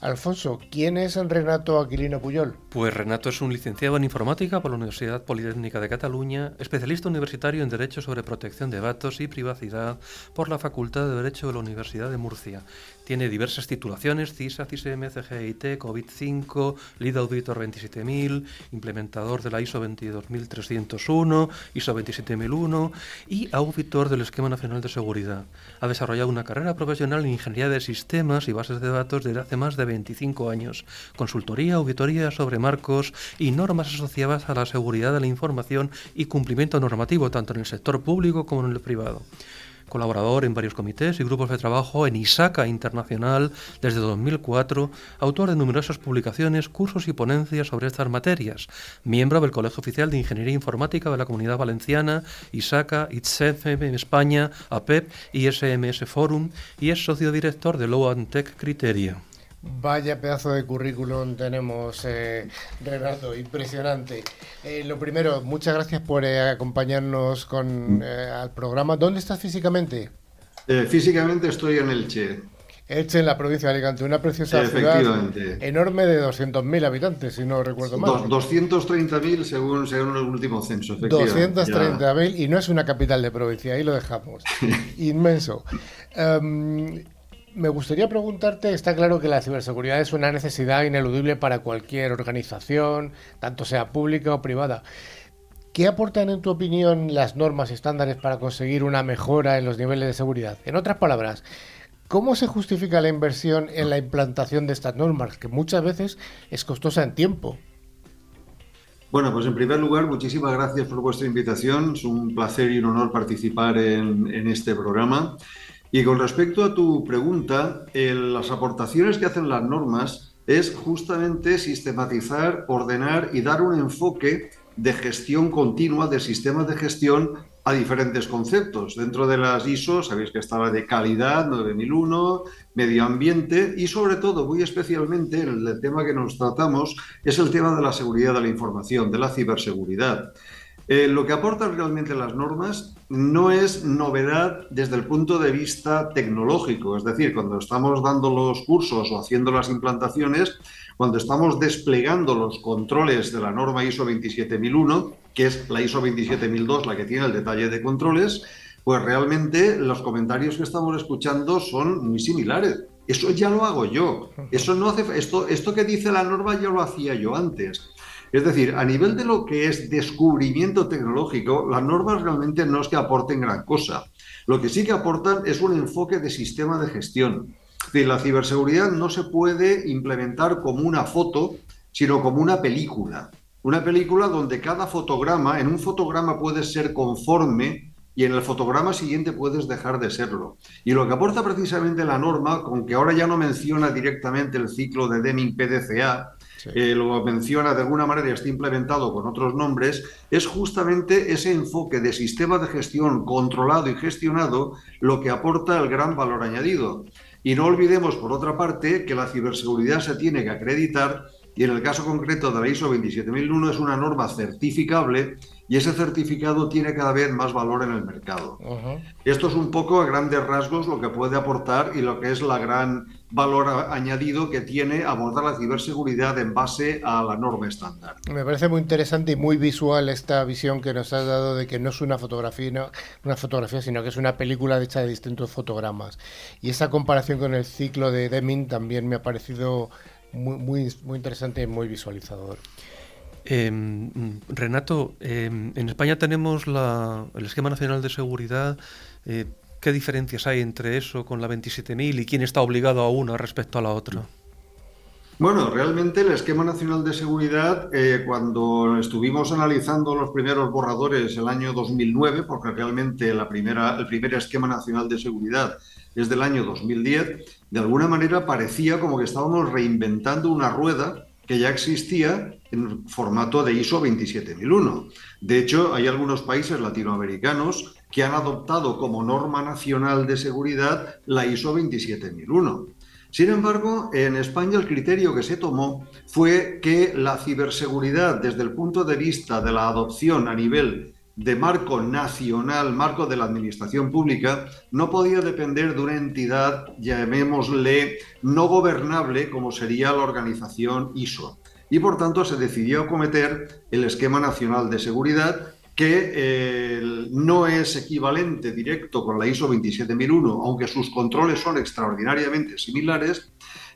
Alfonso, ¿quién es Renato Aquilino Puyol? Pues Renato es un licenciado en informática por la Universidad Politécnica de Cataluña, especialista universitario en Derecho sobre Protección de Datos y Privacidad por la Facultad de Derecho de la Universidad de Murcia. Tiene diversas titulaciones, CISA, CISM, CGIT, COVID-5, Lead Auditor 27000, implementador de la ISO 22301, ISO 27001 y auditor del Esquema Nacional de Seguridad. Ha desarrollado una carrera profesional en Ingeniería de Sistemas y Bases de Datos desde hace más de 25 años, consultoría, auditoría sobre marcos y normas asociadas a la seguridad de la información y cumplimiento normativo tanto en el sector público como en el privado colaborador en varios comités y grupos de trabajo en ISACA Internacional desde 2004, autor de numerosas publicaciones, cursos y ponencias sobre estas materias, miembro del Colegio Oficial de Ingeniería Informática de la Comunidad Valenciana, ISACA, ITSEFM en España, APEP y SMS Forum, y es socio director de Low Tech Criteria. Vaya pedazo de currículum tenemos, eh, Renato, impresionante. Eh, lo primero, muchas gracias por eh, acompañarnos con, eh, al programa. ¿Dónde estás físicamente? físicamente estoy en Elche. Elche, en la provincia de Alicante, una preciosa ciudad enorme de 200.000 habitantes, si no recuerdo mal. 230.000 según, según el último censo. 230.000 y no es una capital de provincia, ahí lo dejamos. Inmenso. Em, me gustaría preguntarte, está claro que la ciberseguridad es una necesidad ineludible para cualquier organización, tanto sea pública o privada. ¿Qué aportan, en tu opinión, las normas y estándares para conseguir una mejora en los niveles de seguridad? En otras palabras, ¿cómo se justifica la inversión en la implantación de estas normas, que muchas veces es costosa en tiempo? Bueno, pues en primer lugar, muchísimas gracias por vuestra invitación. Es un placer y un honor participar en, en este programa. Y con respecto a tu pregunta, las aportaciones que hacen las normas es justamente sistematizar, ordenar y dar un enfoque de gestión continua de sistemas de gestión a diferentes conceptos. Dentro de las ISO, sabéis que estaba de calidad, 9001, medio ambiente y sobre todo, muy especialmente, el tema que nos tratamos es el tema de la seguridad de la información, de la ciberseguridad. Eh, lo que aportan realmente las normas no es novedad desde el punto de vista tecnológico, es decir, cuando estamos dando los cursos o haciendo las implantaciones, cuando estamos desplegando los controles de la norma ISO 27001, que es la ISO 27002 la que tiene el detalle de controles, pues realmente los comentarios que estamos escuchando son muy similares. Eso ya lo hago yo. Eso no hace esto esto que dice la norma ya lo hacía yo antes. Es decir, a nivel de lo que es descubrimiento tecnológico, las normas realmente no es que aporten gran cosa. Lo que sí que aportan es un enfoque de sistema de gestión. Es decir, la ciberseguridad no se puede implementar como una foto, sino como una película. Una película donde cada fotograma, en un fotograma puedes ser conforme y en el fotograma siguiente puedes dejar de serlo. Y lo que aporta precisamente la norma, con que ahora ya no menciona directamente el ciclo de Deming Eh, lo menciona de alguna manera y está implementado con otros nombres, es justamente ese enfoque de sistema de gestión controlado y gestionado lo que aporta el gran valor añadido. Y no olvidemos, por otra parte, que la ciberseguridad se tiene que acreditar y en el caso concreto de la ISO 27001 es una norma certificable y ese certificado tiene cada vez más valor en el mercado. Esto es un poco a grandes rasgos lo que puede aportar y lo que es la gran valor añadido que tiene abordar la ciberseguridad en base a la norma estándar. Me parece muy interesante y muy visual esta visión que nos has dado de que no es una fotografía, una fotografía, sino que es una película hecha de distintos fotogramas. Y esa comparación con el ciclo de Deming también me ha parecido muy, muy, muy interesante y muy visualizador. Em, Renato, em, en España tenemos el Esquema Nacional de Seguridad. Eh, ¿Qué diferencias hay entre eso con la 27.000 y quién está obligado a una respecto a la otra? Bueno, realmente el Esquema Nacional de Seguridad, eh, cuando estuvimos analizando los primeros borradores el año 2009, porque realmente la primera, el primer Esquema Nacional de Seguridad es del año 2010, de alguna manera parecía como que estábamos reinventando una rueda que ya existía en formato de ISO 27001. De hecho, hay algunos países latinoamericanos que han adoptado como norma nacional de seguridad la ISO 27001. Sin embargo, en España el criterio que se tomó fue que la ciberseguridad desde el punto de vista de la adopción a nivel de marco nacional, marco de la administración pública, no podía depender de una entidad, llamémosle, no gobernable como sería la organización ISO. Y por tanto se decidió acometer el Esquema Nacional de Seguridad, que eh, no es equivalente directo con la ISO 27001, aunque sus controles son extraordinariamente similares,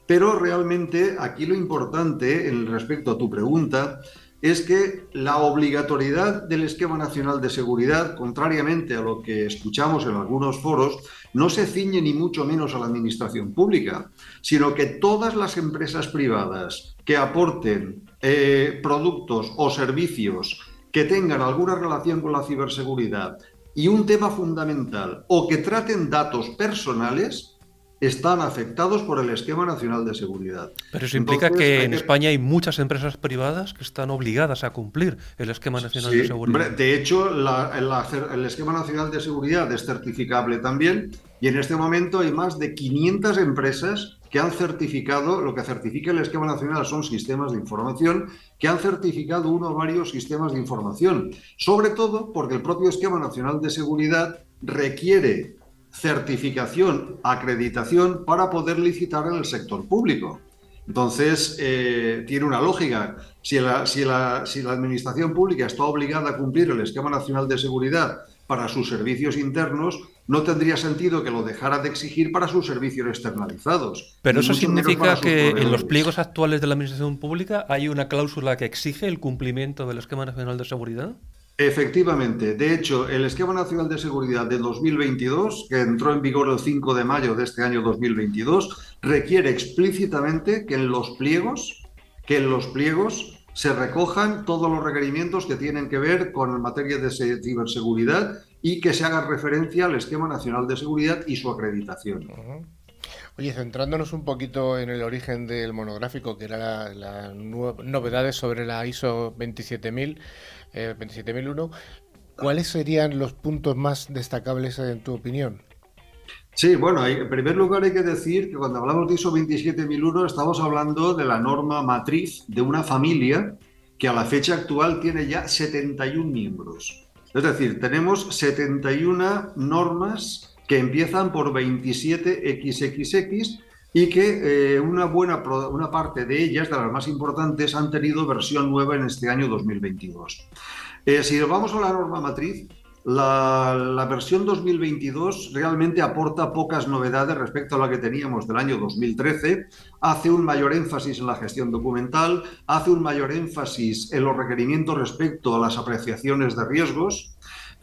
pero realmente aquí lo importante, en respecto a tu pregunta, es que la obligatoriedad del esquema nacional de seguridad, contrariamente a lo que escuchamos en algunos foros, no se ciñe ni mucho menos a la administración pública, sino que todas las empresas privadas que aporten eh, productos o servicios que tengan alguna relación con la ciberseguridad y un tema fundamental, o que traten datos personales, están afectados por el Esquema Nacional de Seguridad. Pero eso implica que en España hay muchas empresas privadas que están obligadas a cumplir el Esquema Nacional de Seguridad. De hecho, el Esquema Nacional de Seguridad es certificable también y en este momento hay más de 500 empresas que han certificado, lo que certifica el Esquema Nacional son sistemas de información, que han certificado uno o varios sistemas de información, sobre todo porque el propio Esquema Nacional de Seguridad requiere certificación, acreditación para poder licitar en el sector público. Entonces, eh, tiene una lógica. Si la, si, la, si la Administración Pública está obligada a cumplir el Esquema Nacional de Seguridad para sus servicios internos, no tendría sentido que lo dejara de exigir para sus servicios externalizados. Pero eso significa que en los pliegos actuales de la Administración Pública hay una cláusula que exige el cumplimiento del Esquema Nacional de Seguridad. Efectivamente. De hecho, el Esquema Nacional de Seguridad de 2022, que entró en vigor el 5 de mayo de este año 2022, requiere explícitamente que en los pliegos, que en los pliegos se recojan todos los requerimientos que tienen que ver con materia de ciberseguridad y que se haga referencia al Esquema Nacional de Seguridad y su acreditación. Oye, centrándonos un poquito en el origen del monográfico, que era las novedades sobre la ISO 27000, 27001, eh, ¿cuáles serían los puntos más destacables en tu opinión? Sí, bueno, en primer lugar hay que decir que cuando hablamos de ISO 27001 estamos hablando de la norma matriz de una familia que a la fecha actual tiene ya 71 miembros. Es decir, tenemos 71 normas que empiezan por 27XXX y que eh, una buena una parte de ellas, de las más importantes, han tenido versión nueva en este año 2022. Eh, si vamos a la norma matriz, la, versión 2022 realmente aporta pocas novedades respecto a la que teníamos del año 2013, hace un mayor énfasis en la gestión documental, hace un mayor énfasis en los requerimientos respecto a las apreciaciones de riesgos,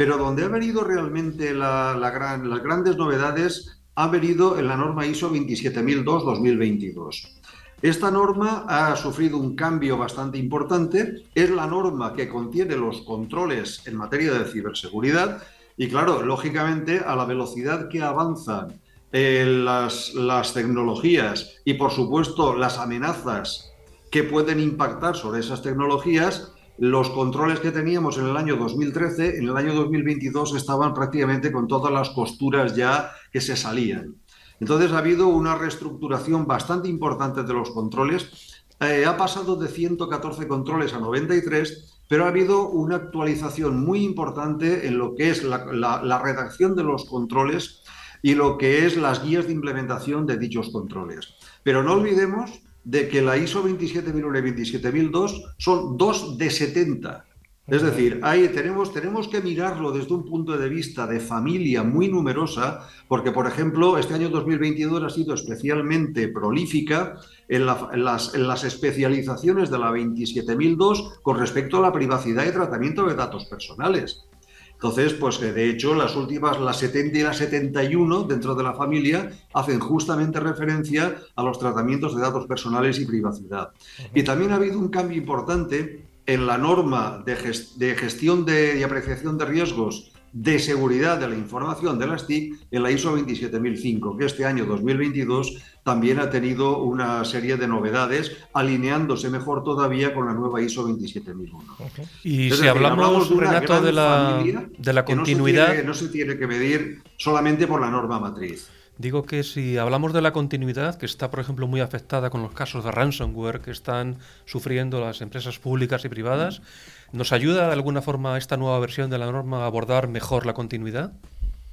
pero donde ha venido realmente las grandes novedades ha venido en la norma ISO 27002-2022. Esta norma ha sufrido un cambio bastante importante. Es la norma que contiene los controles en materia de ciberseguridad y, claro, lógicamente, a la velocidad que avanzan eh, las, las tecnologías y, por supuesto, las amenazas que pueden impactar sobre esas tecnologías, los controles que teníamos en el año 2013, en el año 2022 estaban prácticamente con todas las costuras ya que se salían. Entonces ha habido una reestructuración bastante importante de los controles. Eh, ha pasado de 114 controles a 93 pero ha habido una actualización muy importante en lo que es la, redacción de los controles y lo que es las guías de implementación de dichos controles. Pero no olvidemos de que la ISO 27001 y 27002 son dos de 70. Es decir, ahí tenemos, tenemos que mirarlo desde un punto de vista de familia muy numerosa, porque, por ejemplo, este año 2022 ha sido especialmente prolífica las, en las, especializaciones de la 27002 con respecto a la privacidad y tratamiento de datos personales. Entonces, pues de hecho, las últimas, las 70 y las 71 dentro de la familia, hacen justamente referencia a los tratamientos de datos personales y privacidad. Y también ha habido un cambio importante en la norma de, gestión de, y apreciación de riesgos de seguridad de la información de las TIC en la ISO 27005, que este año 2022 también ha tenido una serie de novedades, alineándose mejor todavía con la nueva ISO 27001. Y si hablamos, de Renato, de la, de la continuidad... no se tiene que medir solamente por la norma matriz. Digo que si hablamos de la continuidad, que está, por ejemplo, muy afectada con los casos de ransomware que están sufriendo las empresas públicas y privadas, ¿nos ayuda de alguna forma esta nueva versión de la norma a abordar mejor la continuidad?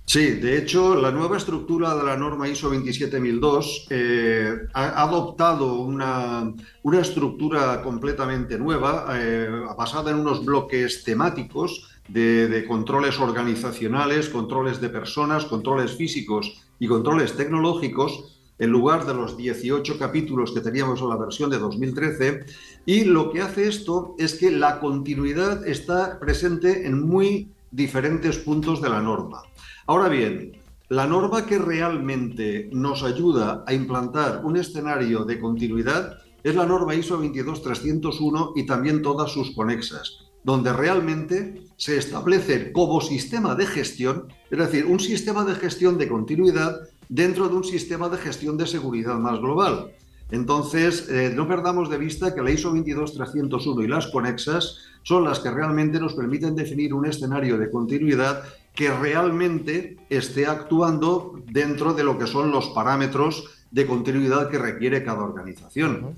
Sí, de hecho, la nueva estructura de la norma ISO 27002 eh, ha adoptado una, estructura completamente nueva, eh, basada en unos bloques temáticos de, controles organizacionales, controles de personas, controles físicos y controles tecnológicos, en lugar de los 18 capítulos que teníamos en la versión de 2013. Y lo que hace esto es que la continuidad está presente en muy diferentes puntos de la norma. Ahora bien, la norma que realmente nos ayuda a implantar un escenario de continuidad es la norma ISO 22301 y también todas sus conexas donde realmente se establece como sistema de gestión, es decir, un sistema de gestión de continuidad dentro de un sistema de gestión de seguridad más global. Entonces, eh, no perdamos de vista que la ISO 22301 y las conexas son las que realmente nos permiten definir un escenario de continuidad que realmente esté actuando dentro de lo que son los parámetros de continuidad que requiere cada organización.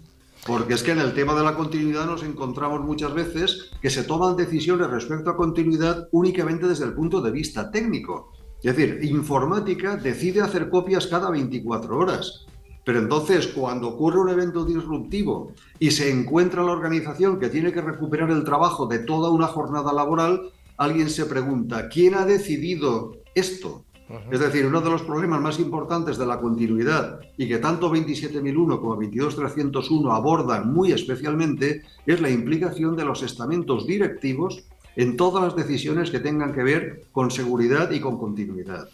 Porque es que en el tema de la continuidad nos encontramos muchas veces que se toman decisiones respecto a continuidad únicamente desde el punto de vista técnico. Es decir, informática decide hacer copias cada 24 horas. Pero entonces, cuando ocurre un evento disruptivo y se encuentra la organización que tiene que recuperar el trabajo de toda una jornada laboral, alguien se pregunta, ¿quién ha decidido esto? Es decir, uno de los problemas más importantes de la continuidad y que tanto 27001 como 22301 abordan muy especialmente es la implicación de los estamentos directivos en todas las decisiones que tengan que ver con seguridad y con continuidad.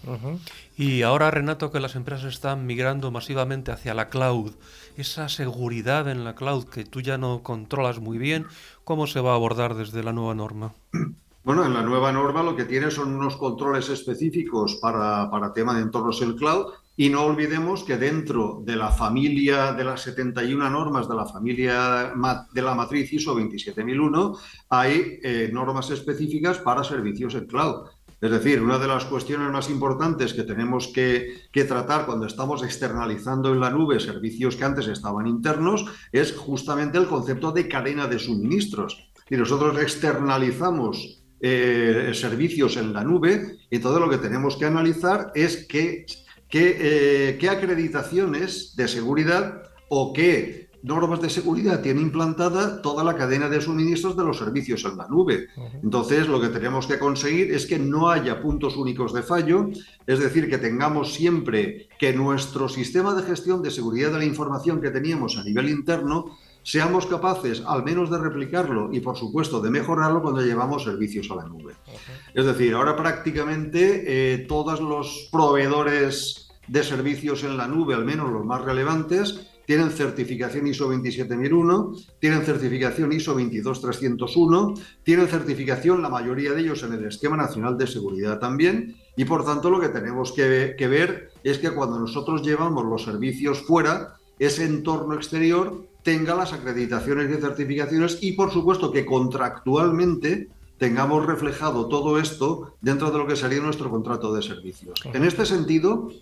Y ahora, Renato, que las empresas están migrando masivamente hacia la cloud, esa seguridad en la cloud que tú ya no controlas muy bien, ¿cómo se va a abordar desde la nueva norma? Bueno, en la nueva norma lo que tiene son unos controles específicos para, para tema de entornos el cloud y no olvidemos que dentro de la familia de las 71 normas de la familia de la matriz ISO 27001 hay eh, normas específicas para servicios en cloud. Es decir, una de las cuestiones más importantes que tenemos que, que, tratar cuando estamos externalizando en la nube servicios que antes estaban internos es justamente el concepto de cadena de suministros. Y nosotros externalizamos eh, servicios en la nube y todo lo que tenemos que analizar es qué, qué, eh, acreditaciones de seguridad o qué normas de seguridad tiene implantada toda la cadena de suministros de los servicios en la nube. Entonces, lo que tenemos que conseguir es que no haya puntos únicos de fallo, es decir, que tengamos siempre que nuestro sistema de gestión de seguridad de la información que teníamos a nivel interno seamos capaces al menos de replicarlo y por supuesto de mejorarlo cuando llevamos servicios a la nube. Es decir, ahora prácticamente eh, todos los proveedores de servicios en la nube, al menos los más relevantes, tienen certificación ISO 27001, tienen certificación ISO 22301, tienen certificación la mayoría de ellos en el Esquema Nacional de Seguridad también, y por tanto lo que tenemos que, que ver es que cuando nosotros llevamos los servicios fuera, ese entorno exterior tenga las acreditaciones y certificaciones y, por supuesto, que contractualmente tengamos reflejado todo esto dentro de lo que sería nuestro contrato de servicios. En este sentido,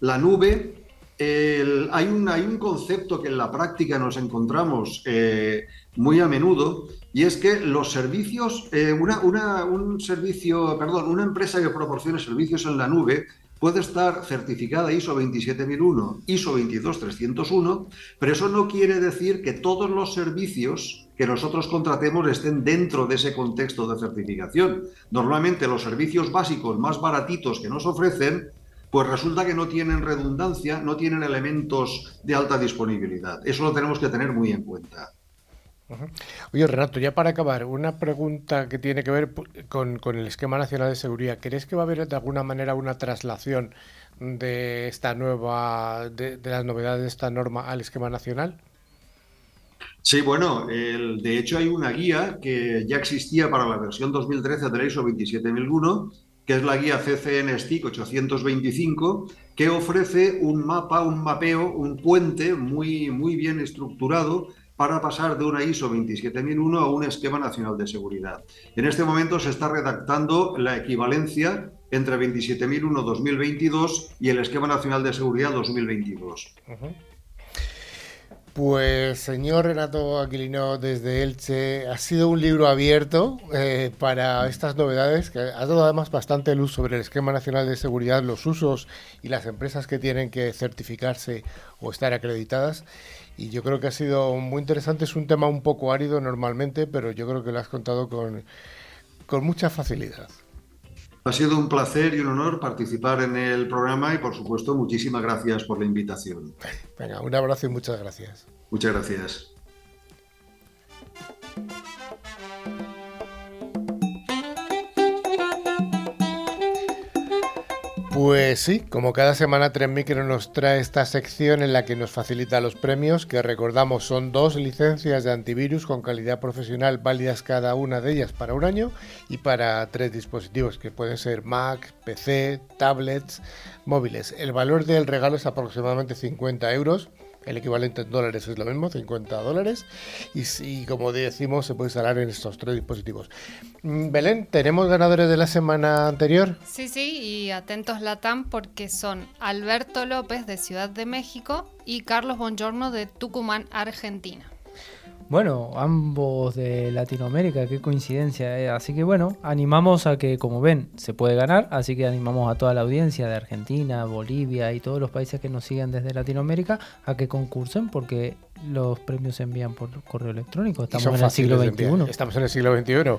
la nube hay, un, hay un concepto que en la práctica nos encontramos eh, muy a menudo y es que los servicios, eh, una, un servicio, perdón, una empresa que proporcione servicios en la nube puede estar certificada ISO 27001, ISO 22301, pero eso no quiere decir que todos los servicios que nosotros contratemos estén dentro de ese contexto de certificación. Normalmente los servicios básicos más baratitos que nos ofrecen pues resulta que no tienen redundancia, no tienen elementos de alta disponibilidad. Eso lo tenemos que tener muy en cuenta. Oye, Renato, ya para acabar, una pregunta que tiene que ver con, el esquema nacional de seguridad. ¿Crees que va a haber de alguna manera una traslación de esta nueva, de, las novedades de esta norma al esquema nacional? Sí, bueno, de hecho hay una guía que ya existía para la versión 2013 de la ISO 27001 que es la guía CCN STIC 825, que ofrece un mapa, un mapeo, un puente muy, muy bien estructurado para pasar de una ISO 27001 a un esquema nacional de seguridad. En este momento se está redactando la equivalencia entre 27001-2022 y el esquema nacional de seguridad 2022. Pues señor Renato Aquilino desde Elche, ha sido un libro abierto eh, para estas novedades que ha dado además bastante luz sobre el esquema nacional de seguridad, los usos y las empresas que tienen que certificarse o estar acreditadas. Y yo creo que ha sido muy interesante, es un tema un poco árido normalmente, pero yo creo que lo has contado con, con mucha facilidad. Ha sido un placer y un honor participar en el programa y, por supuesto, muchísimas gracias por la invitación. Venga, un abrazo y muchas gracias. Muchas gracias. Pues sí, como cada semana Tren Micro nos trae esta sección en la que nos facilita los premios, que recordamos son dos licencias de antivirus con calidad profesional válidas cada una de ellas para un año y para tres dispositivos que pueden ser Mac, PC, tablets, móviles. El valor del regalo es aproximadamente 50 euros el equivalente en dólares es lo mismo, 50 dólares. Y, si, como decimos, se puede instalar en estos tres dispositivos. Mm, Belén, ¿tenemos ganadores de la semana anterior? Sí, sí, y atentos Latam porque son Alberto López de Ciudad de México y Carlos Bongiorno de Tucumán, Argentina. Bueno, ambos de Latinoamérica, qué coincidencia. Eh. Así que bueno, animamos a que, como ven, se puede ganar. Así que animamos a toda la audiencia de Argentina, Bolivia y todos los países que nos siguen desde Latinoamérica a que concursen porque los premios se envían por correo electrónico. Estamos en el siglo XXI. Estamos en el siglo XXI.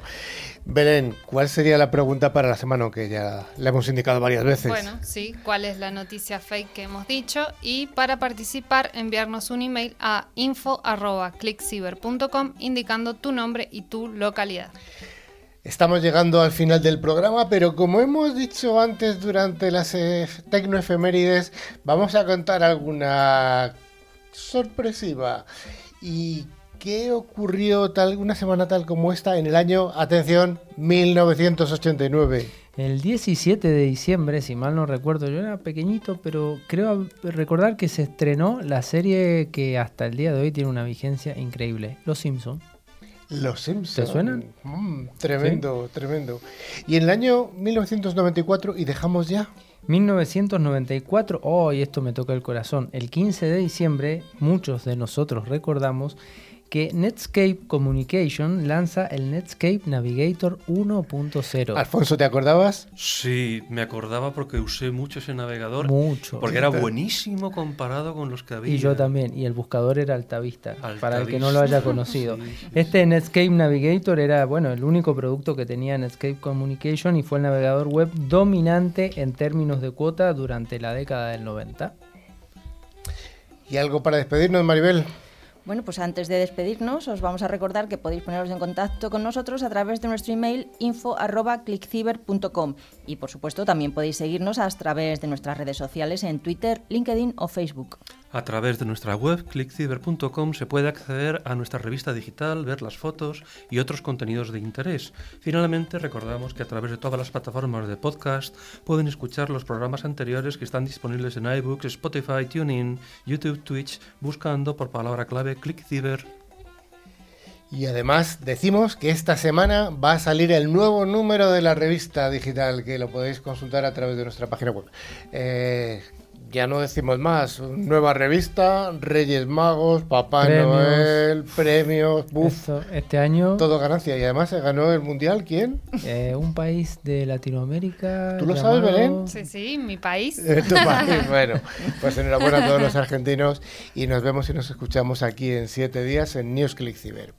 Belén, ¿cuál sería la pregunta para la semana? Que ya le hemos indicado varias veces. Bueno, sí, ¿cuál es la noticia fake que hemos dicho? Y para participar, enviarnos un email a info.clickciber.com indicando tu nombre y tu localidad. Estamos llegando al final del programa, pero como hemos dicho antes durante las eh, tecnoefemérides, vamos a contar alguna sorpresiva. ¿Y qué ocurrió tal una semana tal como esta en el año, atención, 1989? El 17 de diciembre, si mal no recuerdo, yo era pequeñito, pero creo recordar que se estrenó la serie que hasta el día de hoy tiene una vigencia increíble, Los Simpsons. Los Simpsons. ¿Te suenan? Mm, tremendo, tremendo. Y en el año 1994, y dejamos ya 1994, oh, y esto me toca el corazón, el 15 de diciembre, muchos de nosotros recordamos que Netscape Communication lanza el Netscape Navigator 1.0. Alfonso, ¿te acordabas? Sí, me acordaba porque usé mucho ese navegador. Mucho. Porque era buenísimo comparado con los que había. Y yo también, y el buscador era Altavista, para el que no lo haya conocido. Este Netscape Navigator era, bueno, el único producto que tenía Netscape Communication y fue el navegador web dominante en términos de cuota durante la década del 90. ¿Y algo para despedirnos, Maribel? Bueno, pues antes de despedirnos, os vamos a recordar que podéis poneros en contacto con nosotros a través de nuestro email info.clickciber.com y por supuesto también podéis seguirnos a través de nuestras redes sociales en Twitter, LinkedIn o Facebook. A través de nuestra web clickciber.com se puede acceder a nuestra revista digital, ver las fotos y otros contenidos de interés. Finalmente, recordamos que a través de todas las plataformas de podcast pueden escuchar los programas anteriores que están disponibles en iBooks, Spotify, TuneIn, YouTube, Twitch, buscando por palabra clave clickciber. Y además decimos que esta semana va a salir el nuevo número de la revista digital, que lo podéis consultar a través de nuestra página web. Eh, ya no decimos más. Nueva revista, Reyes Magos, Papá Premios. Noel, premios, buf, Esto- este año, todo ganancia. Y además se ganó el mundial. ¿Quién? eh, un país de Latinoamérica. ¿Tú lo sabes, Belén? Sí, sí, mi país. Eh, tu país. Bueno, pues enhorabuena a todos los argentinos y nos vemos y nos escuchamos aquí en siete días en News Click Ciber.